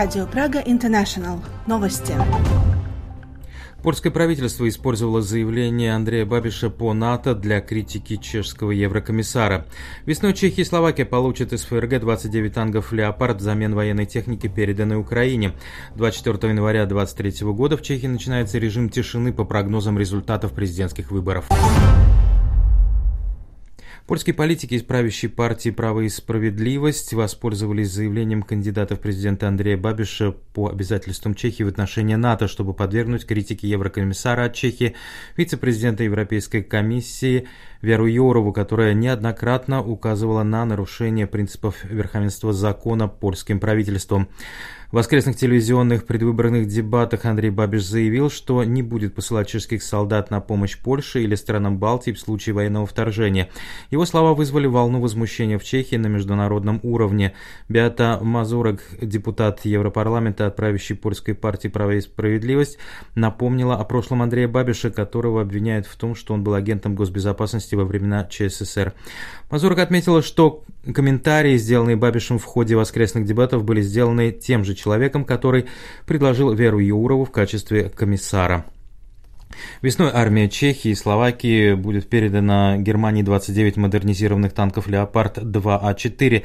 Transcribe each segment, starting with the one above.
Радио Прага Интернешнл. Новости. Польское правительство использовало заявление Андрея Бабиша по НАТО для критики чешского еврокомиссара. Весной Чехия и Словакия получат из ФРГ 29 танков «Леопард» взамен военной техники, переданной Украине. 24 января 2023 года в Чехии начинается режим тишины по прогнозам результатов президентских выборов. Польские политики из правящей партии «Право и справедливость» воспользовались заявлением кандидата в президенты Андрея Бабиша по обязательствам Чехии в отношении НАТО, чтобы подвергнуть критике еврокомиссара от Чехии, вице-президента Европейской комиссии Веру Йорову, которая неоднократно указывала на нарушение принципов верховенства закона польским правительством. Воскресных телевизионных предвыборных дебатах Андрей Бабиш заявил, что не будет посылать чешских солдат на помощь Польше или странам Балтии в случае военного вторжения. Его слова вызвали волну возмущения в Чехии на международном уровне. Беата Мазурок, депутат Европарламента от правящей польской партии «Право и справедливость», напомнила о прошлом Андрея Бабиша, которого обвиняют в том, что он был агентом госбезопасности во времена ЧССР. Мазурок отметила, что комментарии, сделанные Бабишем в ходе воскресных дебатов, были сделаны тем же человеком, который предложил Веру Юрову в качестве комиссара. Весной армия Чехии и Словакии будет передана Германии 29 модернизированных танков «Леопард-2А4»,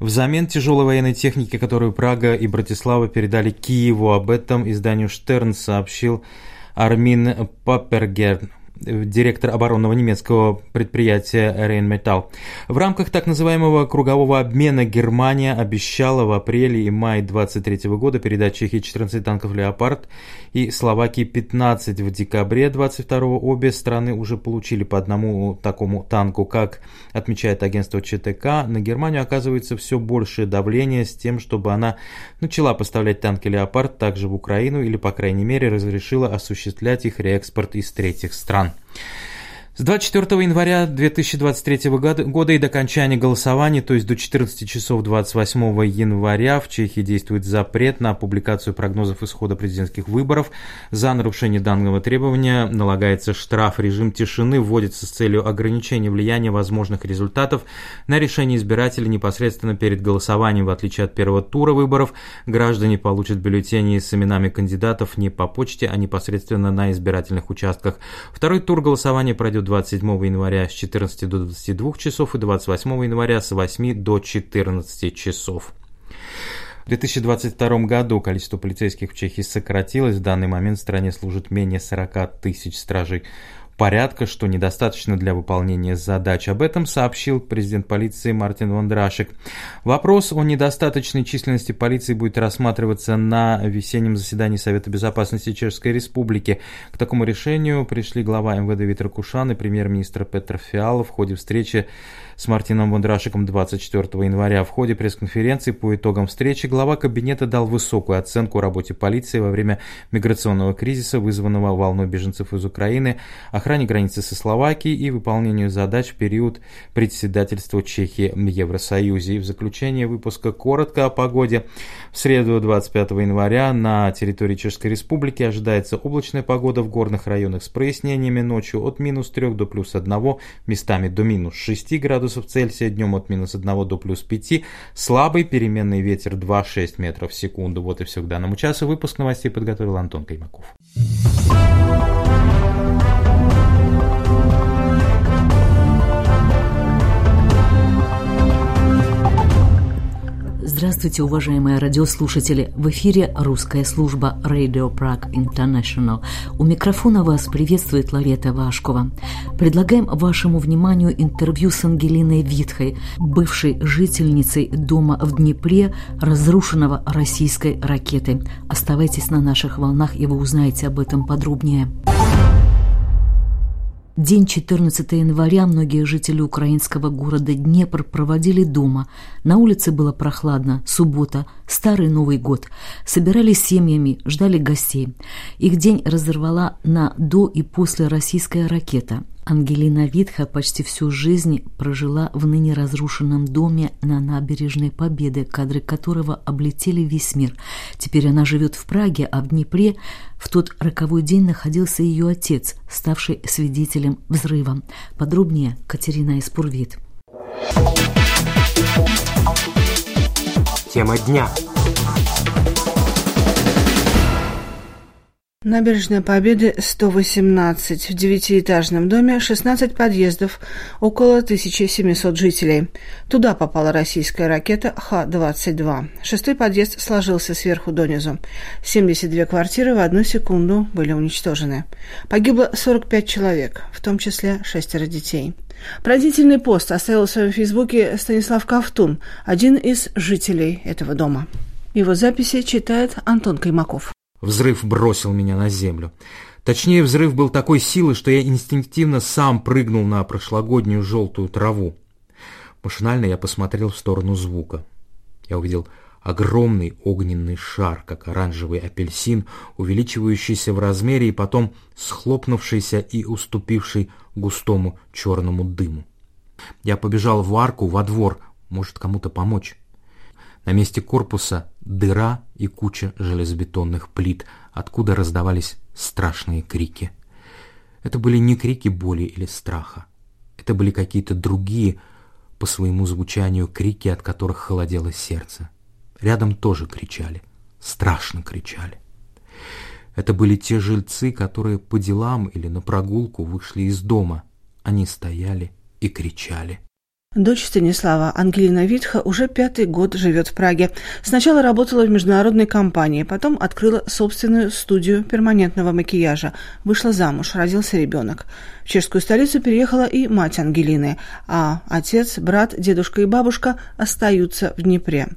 взамен тяжелой военной техники, которую Прага и Братислава передали Киеву. Об этом изданию «Штерн» сообщил Армин Паппергерн директор оборонного немецкого предприятия Rheinmetall. В рамках так называемого кругового обмена Германия обещала в апреле и мае 23 года передать Чехии 14 танков «Леопард» и Словакии 15 в декабре 22 обе страны уже получили по одному такому танку. Как отмечает агентство ЧТК, на Германию оказывается все большее давление с тем, чтобы она начала поставлять танки «Леопард» также в Украину или, по крайней мере, разрешила осуществлять их реэкспорт из третьих стран. done. С 24 января 2023 года и до окончания голосования, то есть до 14 часов 28 января, в Чехии действует запрет на публикацию прогнозов исхода президентских выборов. За нарушение данного требования налагается штраф. Режим тишины вводится с целью ограничения влияния возможных результатов на решение избирателей непосредственно перед голосованием. В отличие от первого тура выборов, граждане получат бюллетени с именами кандидатов не по почте, а непосредственно на избирательных участках. Второй тур голосования пройдет 27 января с 14 до 22 часов и 28 января с 8 до 14 часов. В 2022 году количество полицейских в Чехии сократилось. В данный момент в стране служит менее 40 тысяч стражей порядка, что недостаточно для выполнения задач. Об этом сообщил президент полиции Мартин Вондрашек. Вопрос о недостаточной численности полиции будет рассматриваться на весеннем заседании Совета безопасности Чешской Республики. К такому решению пришли глава МВД Витер Кушан и премьер-министр Петр Фиалов в ходе встречи с Мартином Вондрашиком 24 января. В ходе пресс-конференции по итогам встречи глава кабинета дал высокую оценку работе полиции во время миграционного кризиса, вызванного волной беженцев из Украины, охране границы со Словакией и выполнению задач в период председательства Чехии в Евросоюзе. И в заключение выпуска коротко о погоде. В среду 25 января на территории Чешской Республики ожидается облачная погода в горных районах с прояснениями ночью от минус 3 до плюс 1, местами до минус 6 градусов градусов Цельсия, днем от минус 1 до плюс 5, слабый переменный ветер 2-6 метров в секунду. Вот и все к данному часу. Выпуск новостей подготовил Антон Каймаков. Здравствуйте, уважаемые радиослушатели! В эфире русская служба Radio Prague International. У микрофона вас приветствует Ларета Вашкова. Предлагаем вашему вниманию интервью с Ангелиной Витхой, бывшей жительницей дома в Днепре, разрушенного российской ракетой. Оставайтесь на наших волнах, и вы узнаете об этом подробнее. День 14 января многие жители украинского города Днепр проводили дома. На улице было прохладно, суббота, старый Новый год. Собирались семьями, ждали гостей. Их день разорвала на до и после российская ракета – Ангелина Витха почти всю жизнь прожила в ныне разрушенном доме на набережной Победы, кадры которого облетели весь мир. Теперь она живет в Праге, а в Днепре в тот роковой день находился ее отец, ставший свидетелем взрыва. Подробнее Катерина Испурвит. Тема дня. Набережная Победы, 118. В девятиэтажном доме 16 подъездов, около 1700 жителей. Туда попала российская ракета Х-22. Шестой подъезд сложился сверху донизу. 72 квартиры в одну секунду были уничтожены. Погибло 45 человек, в том числе шестеро детей. Поразительный пост оставил в своем фейсбуке Станислав Ковтун, один из жителей этого дома. Его записи читает Антон Каймаков. Взрыв бросил меня на землю. Точнее, взрыв был такой силы, что я инстинктивно сам прыгнул на прошлогоднюю желтую траву. Машинально я посмотрел в сторону звука. Я увидел огромный огненный шар, как оранжевый апельсин, увеличивающийся в размере и потом схлопнувшийся и уступивший густому черному дыму. Я побежал в арку, во двор, может кому-то помочь. На месте корпуса дыра и куча железобетонных плит, откуда раздавались страшные крики. Это были не крики боли или страха. Это были какие-то другие, по своему звучанию, крики, от которых холодело сердце. Рядом тоже кричали, страшно кричали. Это были те жильцы, которые по делам или на прогулку вышли из дома. Они стояли и кричали. Дочь Станислава, Ангелина Витха, уже пятый год живет в Праге. Сначала работала в международной компании, потом открыла собственную студию перманентного макияжа. Вышла замуж, родился ребенок. В чешскую столицу переехала и мать Ангелины, а отец, брат, дедушка и бабушка остаются в Днепре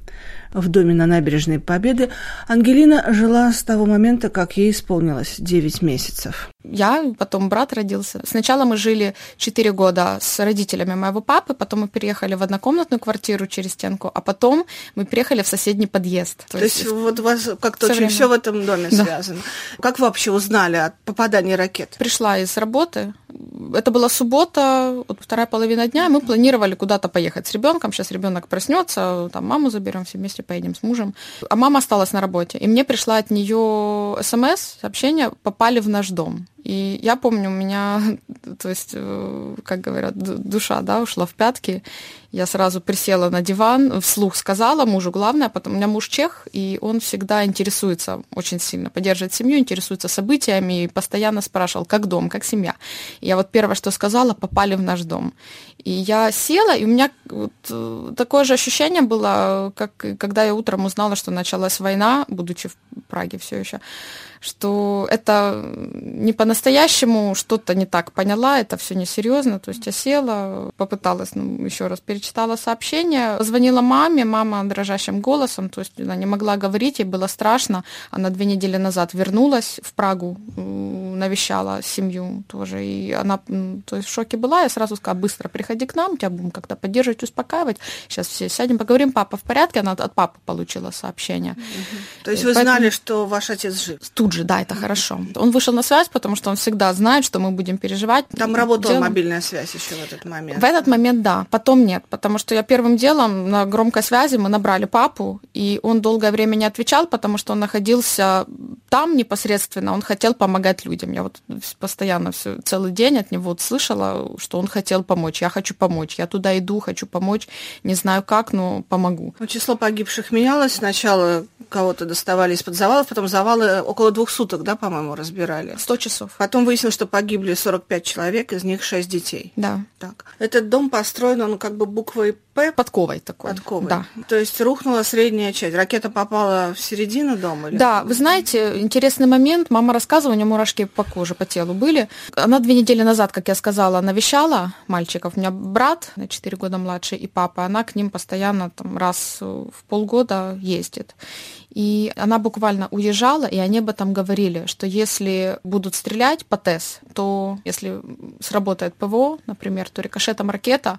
в доме на набережной Победы, Ангелина жила с того момента, как ей исполнилось 9 месяцев. Я, потом брат родился. Сначала мы жили 4 года с родителями моего папы, потом мы переехали в однокомнатную квартиру через стенку, а потом мы переехали в соседний подъезд. То, То есть, есть вот у вас как-то очень время. все в этом доме да. связано. Как вы вообще узнали о попадании ракет? Пришла из работы, это была суббота, вот вторая половина дня, мы планировали куда-то поехать с ребенком. Сейчас ребенок проснется, там маму заберем, все вместе поедем с мужем. А мама осталась на работе. И мне пришла от нее смс, сообщение, попали в наш дом. И я помню, у меня, то есть, э, как говорят, душа, да, ушла в пятки. Я сразу присела на диван, вслух сказала мужу, главное, потом у меня муж чех, и он всегда интересуется очень сильно, поддерживает семью, интересуется событиями, и постоянно спрашивал, как дом, как семья. И я вот первое, что сказала, попали в наш дом. И я села, и у меня вот э, такое же ощущение было, как когда я утром узнала, что началась война, будучи в Праге все еще что это не по-настоящему, что-то не так поняла, это все несерьезно. То есть я села, попыталась, ну, еще раз перечитала сообщение, звонила маме, мама дрожащим голосом, то есть она не могла говорить, ей было страшно. Она две недели назад вернулась в Прагу, навещала семью тоже, и она то есть в шоке была, я сразу сказала, быстро приходи к нам, тебя будем как-то поддерживать, успокаивать. Сейчас все сядем, поговорим, папа в порядке, она от папы получила сообщение. Угу. То есть вы Поэтому... знали, что ваш отец жив? Тут же, да, это хорошо. Он вышел на связь, потому что он всегда знает, что мы будем переживать. Там работала делом... мобильная связь еще в этот момент. В этот момент, да. Потом нет, потому что я первым делом на громкой связи мы набрали папу, и он долгое время не отвечал, потому что он находился там непосредственно, он хотел помогать людям. Я вот постоянно все, целый день от него вот слышала, что он хотел помочь. Я хочу помочь, я туда иду, хочу помочь, не знаю как, но помогу. Ну, число погибших менялось. Сначала кого-то доставали из-под завалов, потом завалы около двух суток, да, по-моему, разбирали? Сто часов. Потом выяснилось, что погибли 45 человек, из них 6 детей. Да. Так. Этот дом построен, он как бы буквой П. Подковой такой. Подковой. Да. То есть рухнула средняя часть. Ракета попала в середину дома? Или да, вы знаете, интересный момент. Мама рассказывала, у нее мурашки по коже, по телу были. Она две недели назад, как я сказала, навещала мальчиков. У меня брат на 4 года младше и папа. Она к ним постоянно там раз в полгода ездит. И она буквально уезжала, и они об этом говорили, что если будут стрелять по ТЭС, то если сработает ПВО, например, то рикошетом ракета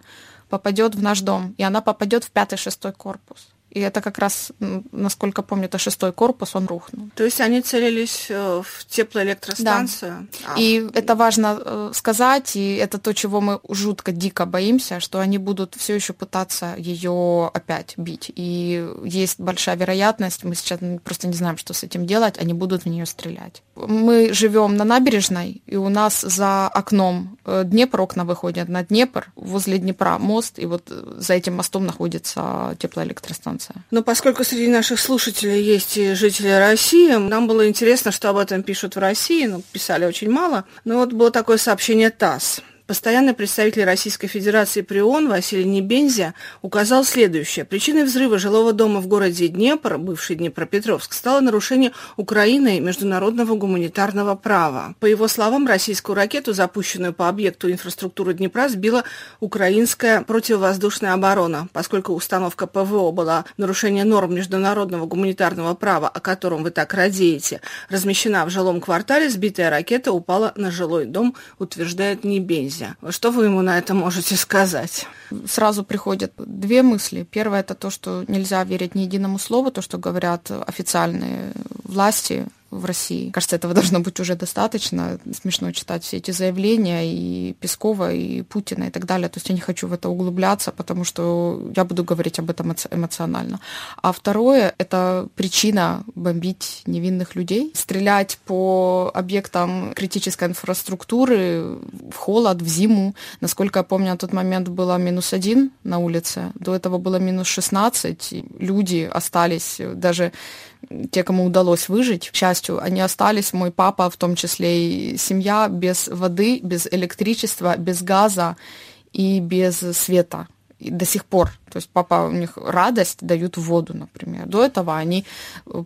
попадет в наш дом, и она попадет в пятый-шестой корпус. И это как раз, насколько помню, это шестой корпус, он рухнул. То есть они целились э, в теплоэлектростанцию? Да. А. И это важно э, сказать, и это то, чего мы жутко дико боимся, что они будут все еще пытаться ее опять бить. И есть большая вероятность, мы сейчас просто не знаем, что с этим делать, они будут в нее стрелять. Мы живем на набережной, и у нас за окном э, Днепр, окна выходят на Днепр, возле Днепра мост, и вот за этим мостом находится теплоэлектростанция станция. Но поскольку среди наших слушателей есть и жители России, нам было интересно, что об этом пишут в России, но ну, писали очень мало. Но вот было такое сообщение ТАСС. Постоянный представитель Российской Федерации при ООН Василий Небензя указал следующее. Причиной взрыва жилого дома в городе Днепр, бывший Днепропетровск, стало нарушение Украиной международного гуманитарного права. По его словам, российскую ракету, запущенную по объекту инфраструктуры Днепра, сбила украинская противовоздушная оборона. Поскольку установка ПВО была нарушение норм международного гуманитарного права, о котором вы так радеете, размещена в жилом квартале, сбитая ракета упала на жилой дом, утверждает Небензя нельзя. Что вы ему на это можете сказать? Сразу приходят две мысли. Первое – это то, что нельзя верить ни единому слову, то, что говорят официальные власти в России. Кажется, этого должно быть уже достаточно. Смешно читать все эти заявления и Пескова, и Путина, и так далее. То есть я не хочу в это углубляться, потому что я буду говорить об этом эмоционально. А второе — это причина бомбить невинных людей, стрелять по объектам критической инфраструктуры в холод, в зиму. Насколько я помню, на тот момент было минус один на улице, до этого было минус 16. Люди остались даже те, кому удалось выжить, к счастью, они остались, мой папа в том числе и семья, без воды, без электричества, без газа и без света и до сих пор. То есть папа у них радость дают воду, например. До этого они,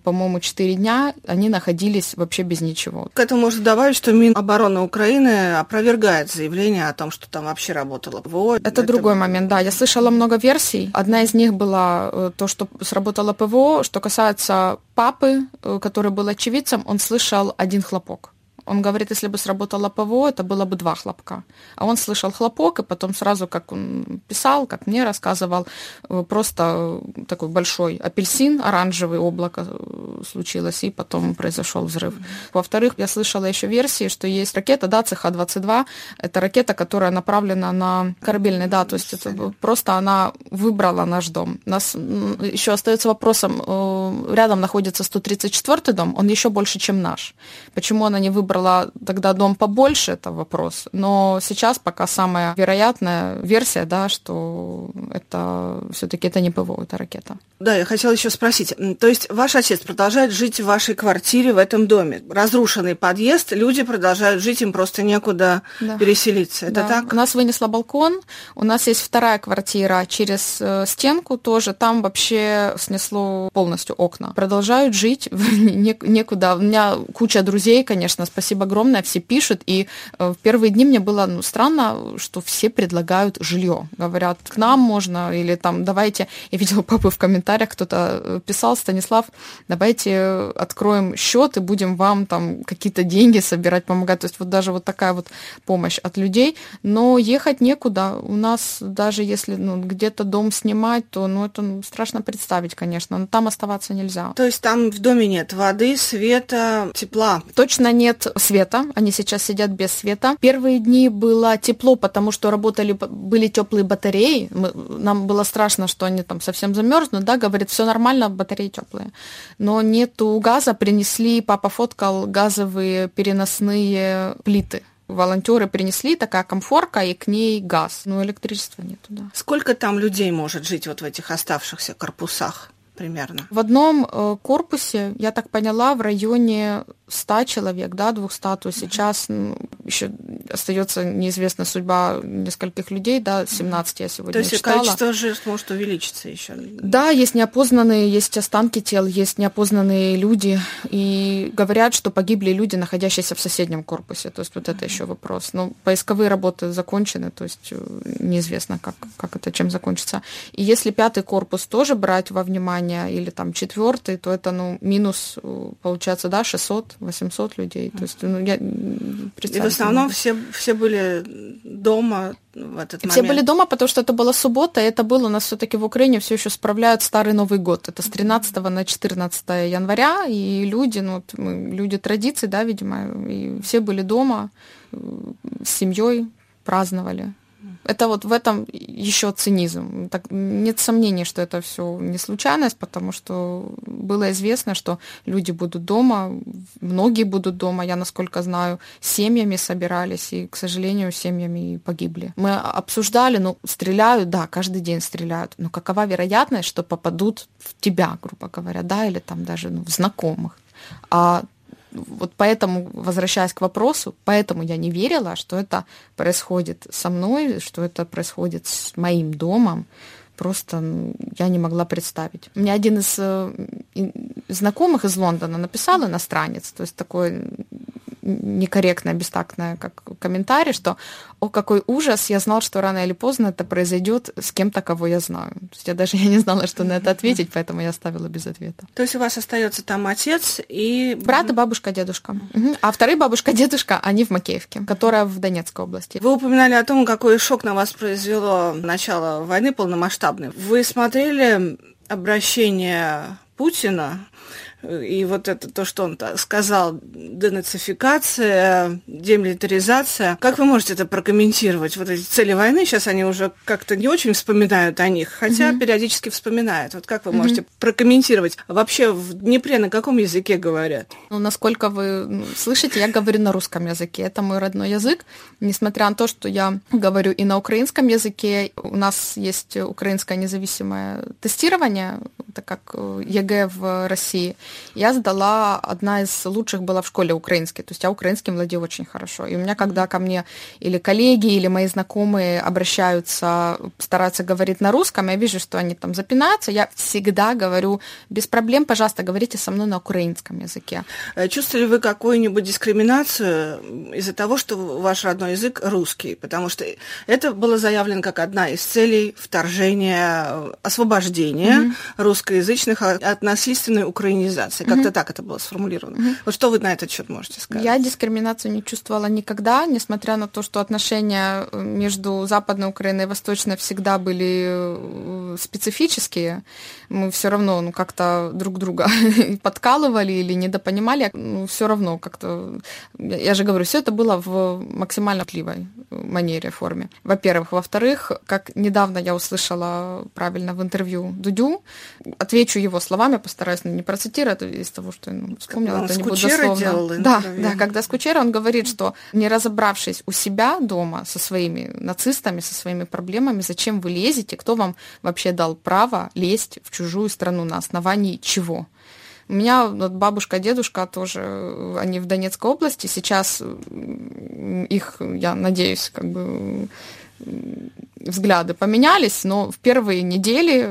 по-моему, 4 дня они находились вообще без ничего. К этому можно добавить, что Минобороны Украины опровергает заявление о том, что там вообще работало ПВО. Это, Это другой момент, да. Я слышала много версий. Одна из них была э, то, что сработало ПВО. Что касается папы, э, который был очевидцем, он слышал один хлопок. Он говорит, если бы сработало ПВО, это было бы два хлопка. А он слышал хлопок, и потом сразу, как он писал, как мне рассказывал, э, просто такой большой апельсин, оранжевый облако э, случилось, и потом произошел взрыв. Во-вторых, я слышала еще версии, что есть ракета, да, ЦХ-22, это ракета, которая направлена на корабельный, да, то есть это просто она выбрала наш дом. У нас еще остается вопросом, э, рядом находится 134 дом, он еще больше, чем наш. Почему она не выбрала выбрала тогда дом побольше, это вопрос. Но сейчас пока самая вероятная версия, да, что это все-таки это не ПВО, это ракета. Да, я хотела еще спросить. То есть ваш отец продолжает жить в вашей квартире в этом доме? Разрушенный подъезд, люди продолжают жить, им просто некуда да. переселиться. Это да. так? У нас вынесло балкон, у нас есть вторая квартира через э, стенку тоже, там вообще снесло полностью окна. Продолжают жить, некуда. У меня куча друзей, конечно, спасибо спасибо огромное, все пишут, и э, в первые дни мне было ну, странно, что все предлагают жилье. Говорят, к нам можно, или там, давайте, я видела папы в комментариях, кто-то э, писал, Станислав, давайте откроем счет и будем вам там какие-то деньги собирать, помогать. То есть вот даже вот такая вот помощь от людей, но ехать некуда. У нас даже если ну, где-то дом снимать, то ну, это ну, страшно представить, конечно, но там оставаться нельзя. То есть там в доме нет воды, света, тепла? Точно нет света, они сейчас сидят без света. Первые дни было тепло, потому что работали, были теплые батареи. Мы, нам было страшно, что они там совсем замерзнут, да, говорит, все нормально, батареи теплые. Но нету газа, принесли, папа фоткал газовые переносные плиты волонтеры принесли такая комфорка и к ней газ. Но электричества нету, да. Сколько там людей может жить вот в этих оставшихся корпусах? примерно? В одном э, корпусе, я так поняла, в районе 100 человек, да, 200, то сейчас ну, еще остается неизвестная судьба нескольких людей, да, 17 я сегодня То есть читала. количество жертв может увеличиться еще? Да, есть неопознанные, есть останки тел, есть неопознанные люди, и говорят, что погибли люди, находящиеся в соседнем корпусе, то есть вот это еще вопрос. Но поисковые работы закончены, то есть э, неизвестно, как, как это, чем закончится. И если пятый корпус тоже брать во внимание, или там четвертый, то это, ну, минус, э, получается, да, 600 800 людей. То есть, ну, я И в основном все, все были дома в этот все момент. были дома, потому что это была суббота, и это было у нас все-таки в Украине все еще справляют Старый Новый год. Это с 13 на 14 января, и люди, ну, вот мы, люди традиций, да, видимо, и все были дома э, с семьей, праздновали. Это вот в этом еще цинизм. Так, нет сомнений, что это все не случайность, потому что было известно, что люди будут дома, многие будут дома, я насколько знаю, семьями собирались, и, к сожалению, семьями погибли. Мы обсуждали, ну, стреляют, да, каждый день стреляют, но какова вероятность, что попадут в тебя, грубо говоря, да, или там даже ну, в знакомых. А вот поэтому, возвращаясь к вопросу, поэтому я не верила, что это происходит со мной, что это происходит с моим домом. Просто я не могла представить. Мне один из э, знакомых из Лондона написал иностранец, то есть такой некорректное, бестактное как комментарий, что «О, какой ужас, я знал, что рано или поздно это произойдет с кем-то, кого я знаю». То есть я даже я не знала, что на это ответить, поэтому я оставила без ответа. То есть у вас остается там отец и... Брат и бабушка, дедушка. Угу. А вторые бабушка, дедушка, они в Макеевке, которая в Донецкой области. Вы упоминали о том, какой шок на вас произвело начало войны полномасштабной. Вы смотрели обращение Путина и вот это то, что он сказал, денацификация, демилитаризация. Как вы можете это прокомментировать? Вот эти цели войны, сейчас они уже как-то не очень вспоминают о них, хотя mm-hmm. периодически вспоминают. Вот как вы mm-hmm. можете прокомментировать? Вообще в Днепре на каком языке говорят? Ну, насколько вы слышите, я говорю на русском языке. Это мой родной язык. Несмотря на то, что я говорю и на украинском языке, у нас есть украинское независимое тестирование, так как ЕГЭ в России – я сдала, одна из лучших была в школе украинской, то есть я украинским владею очень хорошо. И у меня, когда ко мне или коллеги, или мои знакомые обращаются, стараются говорить на русском, я вижу, что они там запинаются, я всегда говорю, без проблем, пожалуйста, говорите со мной на украинском языке. Э, чувствовали вы какую-нибудь дискриминацию из-за того, что ваш родной язык русский? Потому что это было заявлено как одна из целей вторжения, э, освобождения mm-hmm. Русскоязычных от насильственной украинизации. Как-то так это было сформулировано. Угу. Вот что вы на этот счет можете сказать? Я дискриминацию не чувствовала никогда, несмотря на то, что отношения э, между Западной Украиной и Восточной всегда были э, специфические. Мы все равно ну, как-то друг друга подкалывали или недопонимали. Ну, все равно как-то... Я же говорю, все это было в максимально пливой манере, форме. Во-первых. Во-вторых, как недавно я услышала правильно в интервью Дудю, отвечу его словами, постараюсь не процитировать, это из того, что я ну, вспомнила, это не будет дословно. Делал да, да, когда Скучера, он говорит, что не разобравшись у себя дома со своими нацистами, со своими проблемами, зачем вы лезете, кто вам вообще дал право лезть в чужую страну, на основании чего? У меня вот бабушка, дедушка тоже, они в Донецкой области. Сейчас их, я надеюсь, как бы взгляды поменялись, но в первые недели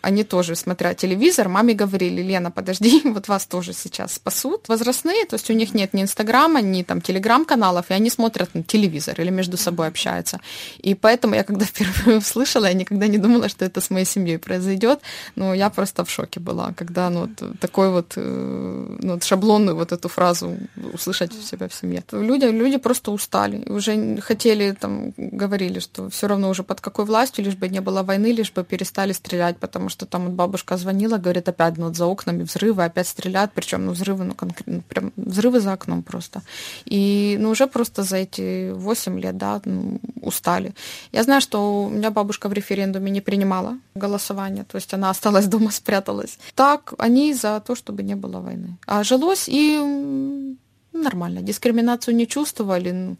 они тоже, смотря телевизор, маме говорили, Лена, подожди, вот вас тоже сейчас спасут. Возрастные, то есть у них нет ни Инстаграма, ни там Телеграм-каналов, и они смотрят на телевизор или между собой общаются. И поэтому я когда впервые услышала, я никогда не думала, что это с моей семьей произойдет, но я просто в шоке была, когда ну, вот, такой вот, э, ну, шаблонную вот эту фразу услышать у себя в семье. Люди, люди просто устали, уже хотели, там, говорили, что все равно уже под какой властью, лишь бы не было войны, лишь бы перестали стрелять, потому что там вот бабушка звонила, говорит, опять ну, вот за окнами взрывы, опять стреляют, причем ну, взрывы, ну, конкретно, ну, прям взрывы за окном просто. И ну, уже просто за эти 8 лет, да, ну, устали. Я знаю, что у меня бабушка в референдуме не принимала голосование, то есть она осталась дома, спряталась. Так, они за то, чтобы не было войны. А жилось и нормально. Дискриминацию не чувствовали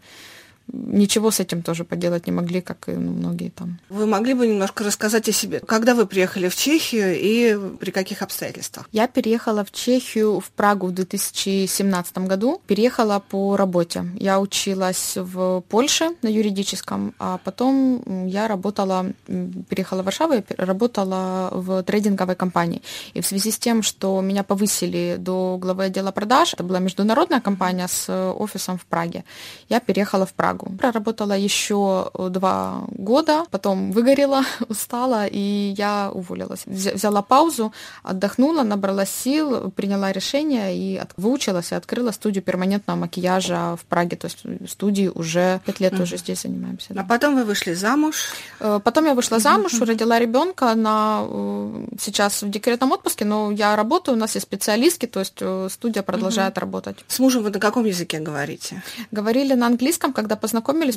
ничего с этим тоже поделать не могли, как и ну, многие там. Вы могли бы немножко рассказать о себе? Когда вы приехали в Чехию и при каких обстоятельствах? Я переехала в Чехию, в Прагу в 2017 году. Переехала по работе. Я училась в Польше на юридическом, а потом я работала, переехала в Варшаву и работала в трейдинговой компании. И в связи с тем, что меня повысили до главы отдела продаж, это была международная компания с офисом в Праге, я переехала в Прагу. Прагу. Проработала еще э, два года, потом выгорела, устала, и я уволилась. Взяла паузу, отдохнула, набрала сил, приняла решение и выучилась и открыла студию перманентного макияжа в Праге. То есть студии уже пять лет mm уже здесь занимаемся. Да. А потом вы вышли замуж? Э, потом я вышла замуж, родила ребенка на э, сейчас в декретном отпуске, но я работаю, у нас есть специалистки, то есть студия продолжает mm работать. С мужем вы на каком языке говорите? Говорили на английском, когда познакомились,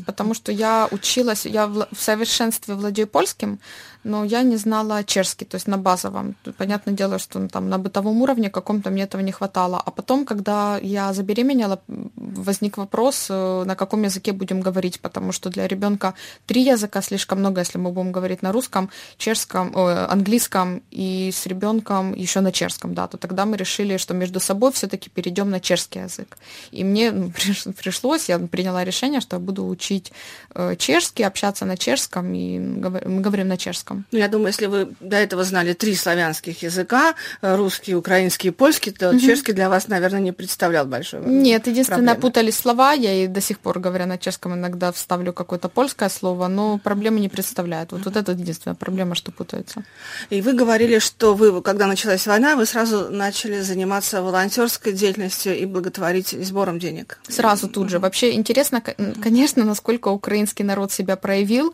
потому что я училась, я в совершенстве владею польским, но я не знала чешский, то есть на базовом. Понятное дело, что ну, там на бытовом уровне каком-то мне этого не хватало. А потом, когда я забеременела, возник вопрос, э, на каком языке будем говорить, потому что для ребенка три языка слишком много, если мы будем говорить на русском, чешском, о, английском и с ребенком еще на чешском, да, то тогда мы решили, что между собой все-таки перейдем на чешский язык. И мне ну, пришлось, я приняла решение, что я буду учить э, чешский, общаться на чешском, и мы говорим на чешском русском. Ну, я думаю, если вы до этого знали три славянских языка, э, русский, украинский и польский, то угу. чешский для вас, наверное, не представлял большой Нет, единственное, проблемы. путались слова. Я и до сих пор, говоря на чешском, иногда вставлю какое-то польское слово, но проблемы не представляет. Вот, вот это единственная проблема, что путается. И вы говорили, что вы, когда началась война, вы сразу начали заниматься волонтерской деятельностью и благотворить сбором денег. Сразу тут же. Вообще интересно, конечно, насколько украинский народ себя проявил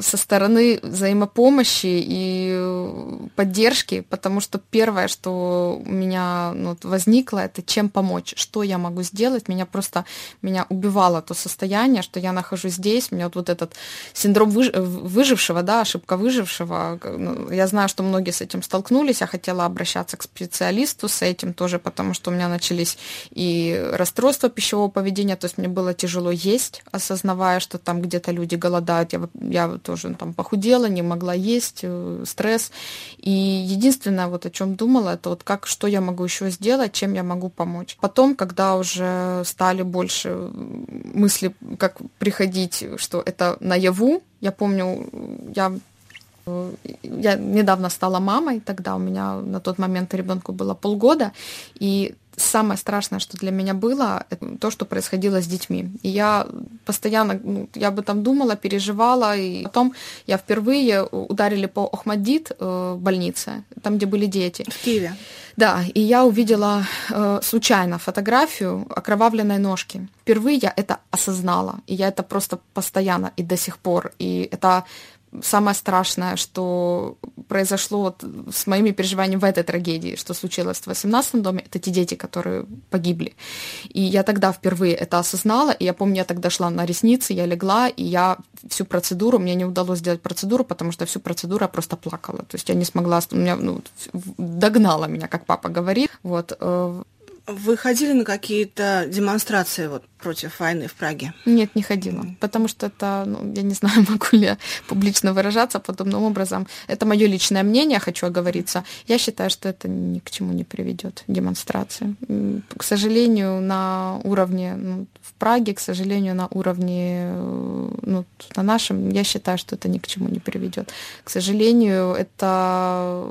со стороны взаимопомощи и э, поддержки, потому что первое, что у меня ну, возникло, это чем помочь, что я могу сделать. Меня просто меня убивало то состояние, что я нахожусь здесь, у меня вот, вот этот синдром выж... выжившего, да, ошибка выжившего. Ну, я знаю, что многие с этим столкнулись, я хотела обращаться к специалисту с этим тоже, потому что у меня начались и расстройства пищевого поведения, то есть мне было тяжело есть, осознавая, что там где-то люди голодают. Я, я тоже там похудела, не могла есть, э, стресс. И единственное, вот о чем думала, это вот как, что я могу еще сделать, чем я могу помочь. Потом, когда уже стали больше мысли, как приходить, что это наяву, я помню, я я недавно стала мамой, тогда у меня на тот момент ребенку было полгода, и самое страшное, что для меня было, это то, что происходило с детьми. И я постоянно, ну, я бы там думала, переживала, и потом я впервые ударили по Охмаддит э, больнице, там, где были дети. В Киеве. Да, и я увидела э, случайно фотографию окровавленной ножки. Впервые я это осознала, и я это просто постоянно и до сих пор. И это самое страшное, что произошло вот с моими переживаниями в этой трагедии, что случилось в 18 доме, это те дети, которые погибли. И я тогда впервые это осознала, и я помню, я тогда шла на ресницы, я легла, и я всю процедуру, мне не удалось сделать процедуру, потому что всю процедуру я просто плакала. То есть я не смогла, у меня ну, догнала меня, как папа говорит. Вот. Э, вы ходили на какие-то демонстрации вот, против войны в Праге? Нет, не ходила, потому что это, ну, я не знаю, могу ли я публично выражаться подобным образом. Это мое личное мнение, хочу оговориться. Я считаю, что это ни к чему не приведет, демонстрации. К сожалению, на уровне ну, в Праге, к сожалению, на уровне э, ну, на нашем, я считаю, что это ни к чему не приведет. К сожалению, это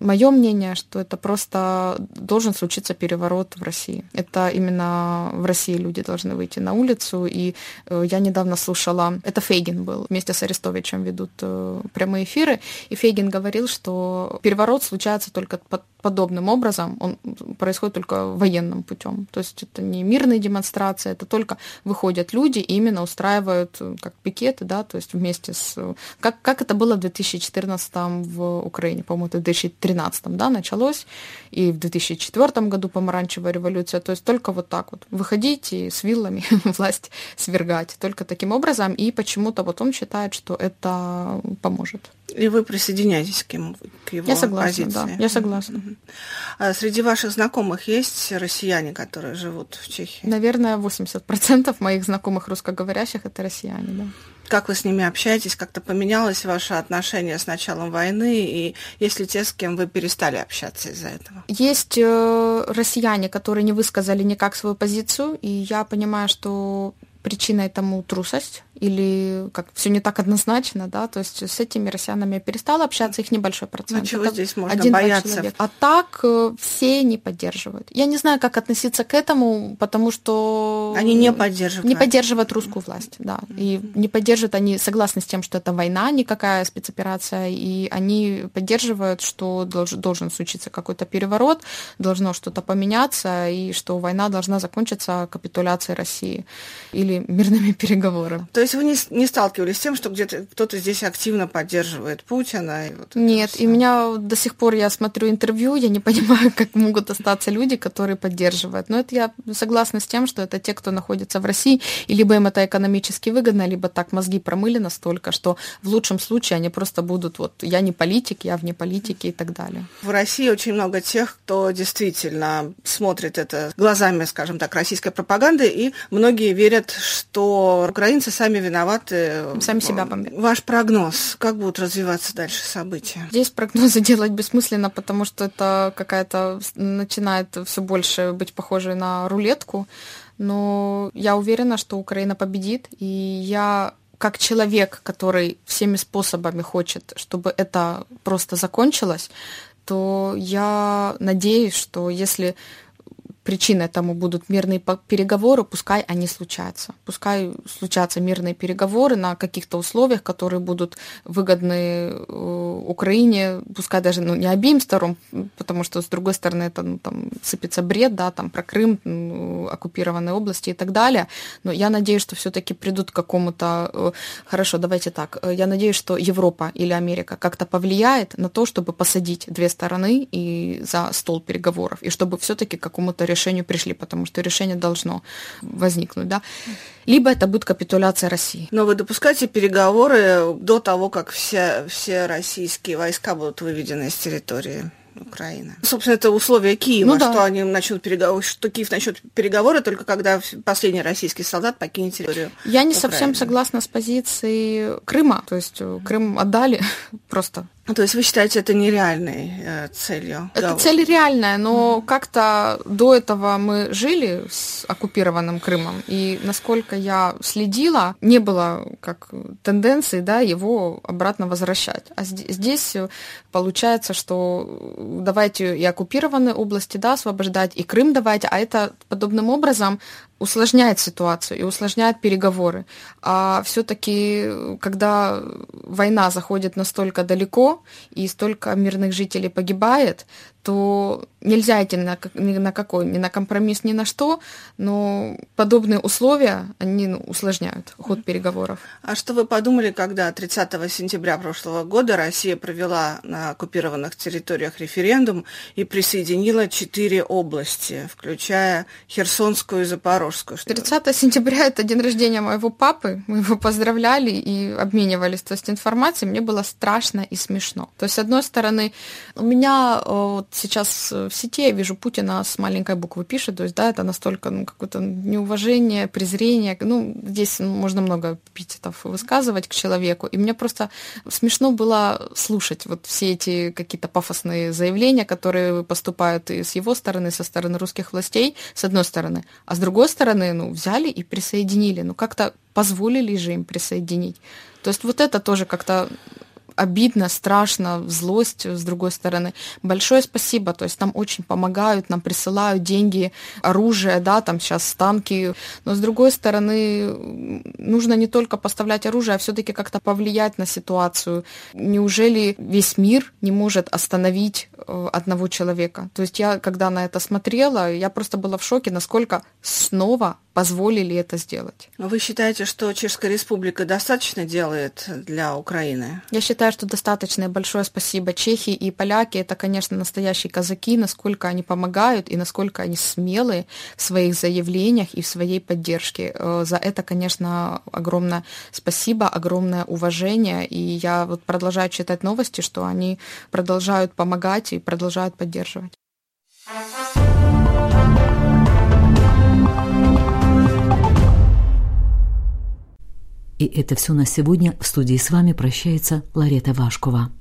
Мое мнение, что это просто должен случиться переворот в России. Это именно в России люди должны выйти на улицу. И э, я недавно слушала, это Фейгин был, вместе с Арестовичем ведут э, прямые эфиры, и Фейгин говорил, что переворот случается только под подобным образом, он происходит только военным путем. То есть это не мирные демонстрации, это только выходят люди и именно устраивают э, как пикеты, да, то есть вместе с... Как, как это было в 2014 в Украине, по-моему, в 2013, да, началось, и в 2004 году помаранчевая революция, то есть только вот так вот выходить и с виллами власть свергать, только таким образом, и почему-то вот он считает, что это поможет. И вы присоединяетесь к, ему, к его Я согласна, позиции. да, я согласна. А среди ваших знакомых есть россияне, которые живут в Чехии? Наверное, 80% моих знакомых русскоговорящих это россияне, да. Как вы с ними общаетесь? Как-то поменялось ваше отношение с началом войны? И есть ли те, с кем вы перестали общаться из-за этого? Есть э, россияне, которые не высказали никак свою позицию, и я понимаю, что причиной тому трусость или как все не так однозначно, да, то есть с этими россиянами я перестала общаться, их небольшой процент. Ну, чего Это здесь можно один бояться? Человек. А так э, все не поддерживают. Я не знаю, как относиться к этому, потому что... Они не поддерживают. Не поддерживают русскую власть, да. И не поддерживают, они согласны с тем, что это война, никакая спецоперация, и они поддерживают, что должен, должен случиться какой-то переворот, должно что-то поменяться, и что война должна закончиться капитуляцией России или мирными переговорами. То есть есть вы не, не сталкивались с тем, что где-то кто-то здесь активно поддерживает Путина? И вот Нет, и меня до сих пор, я смотрю интервью, я не понимаю, как могут остаться люди, которые поддерживают. Но это я согласна с тем, что это те, кто находится в России, и либо им это экономически выгодно, либо так мозги промыли настолько, что в лучшем случае они просто будут, вот, я не политик, я вне политики и так далее. В России очень много тех, кто действительно смотрит это глазами, скажем так, российской пропаганды, и многие верят, что украинцы сами виноваты. Сами себя бомбят. Ваш прогноз, как будут развиваться дальше события? Здесь прогнозы делать бессмысленно, потому что это какая-то начинает все больше быть похожей на рулетку. Но я уверена, что Украина победит, и я как человек, который всеми способами хочет, чтобы это просто закончилось, то я надеюсь, что если причиной тому будут мирные переговоры, пускай они случаются. Пускай случатся мирные переговоры на каких-то условиях, которые будут выгодны э, Украине, пускай даже ну, не обеим сторон, потому что, с другой стороны, это ну, там, сыпется бред, да, там, про Крым, ну, оккупированные области и так далее. Но я надеюсь, что все-таки придут к какому-то... Э, хорошо, давайте так. Э, я надеюсь, что Европа или Америка как-то повлияет на то, чтобы посадить две стороны и за стол переговоров, и чтобы все-таки к какому-то решению пришли, потому что решение должно возникнуть, да. Либо это будет капитуляция России. Но вы допускаете переговоры до того, как все, все российские войска будут выведены из территории? Украины. Собственно, это условия Киева, ну, да. что они начнут переговоры, что Киев начнет переговоры только когда последний российский солдат покинет территорию. Я не Украины. совсем согласна с позицией Крыма, то есть э, Крым отдали просто то есть вы считаете это нереальной э, целью? Это да. цель реальная, но mm. как-то до этого мы жили с оккупированным Крымом, и насколько я следила, не было как тенденции да, его обратно возвращать. А здесь получается, что давайте и оккупированные области да, освобождать, и Крым давайте, а это подобным образом усложняет ситуацию и усложняет переговоры. А все-таки, когда война заходит настолько далеко и столько мирных жителей погибает, то нельзя идти на, ни на какой, ни на компромисс, ни на что, но подобные условия, они ну, усложняют ход переговоров. А что вы подумали, когда 30 сентября прошлого года Россия провела на оккупированных территориях референдум и присоединила четыре области, включая Херсонскую и Запорожскую? Что... 30 сентября – это день рождения моего папы, мы его поздравляли и обменивались то есть, информацией, мне было страшно и смешно. То есть, с одной стороны, у меня э, сейчас в сети я вижу Путина с маленькой буквы пишет, то есть, да, это настолько ну, какое-то неуважение, презрение, ну, здесь можно много эпитетов высказывать к человеку, и мне просто смешно было слушать вот все эти какие-то пафосные заявления, которые поступают и с его стороны, со стороны русских властей, с одной стороны, а с другой стороны, ну, взяли и присоединили, ну, как-то позволили же им присоединить. То есть вот это тоже как-то обидно, страшно, злость с другой стороны. Большое спасибо, то есть нам очень помогают, нам присылают деньги, оружие, да, там сейчас танки, но с другой стороны нужно не только поставлять оружие, а все-таки как-то повлиять на ситуацию. Неужели весь мир не может остановить э, одного человека? То есть я, когда на это смотрела, я просто была в шоке, насколько снова позволили это сделать. Вы считаете, что Чешская Республика достаточно делает для Украины? Я считаю, что достаточно. И большое спасибо. Чехи и поляки – это, конечно, настоящие казаки, насколько они помогают и насколько они смелые в своих заявлениях и в своей поддержке. Э, за это, конечно, огромное спасибо, огромное уважение. И я вот продолжаю читать новости, что они продолжают помогать и продолжают поддерживать. И это все на сегодня. В студии с вами прощается Ларета Вашкова.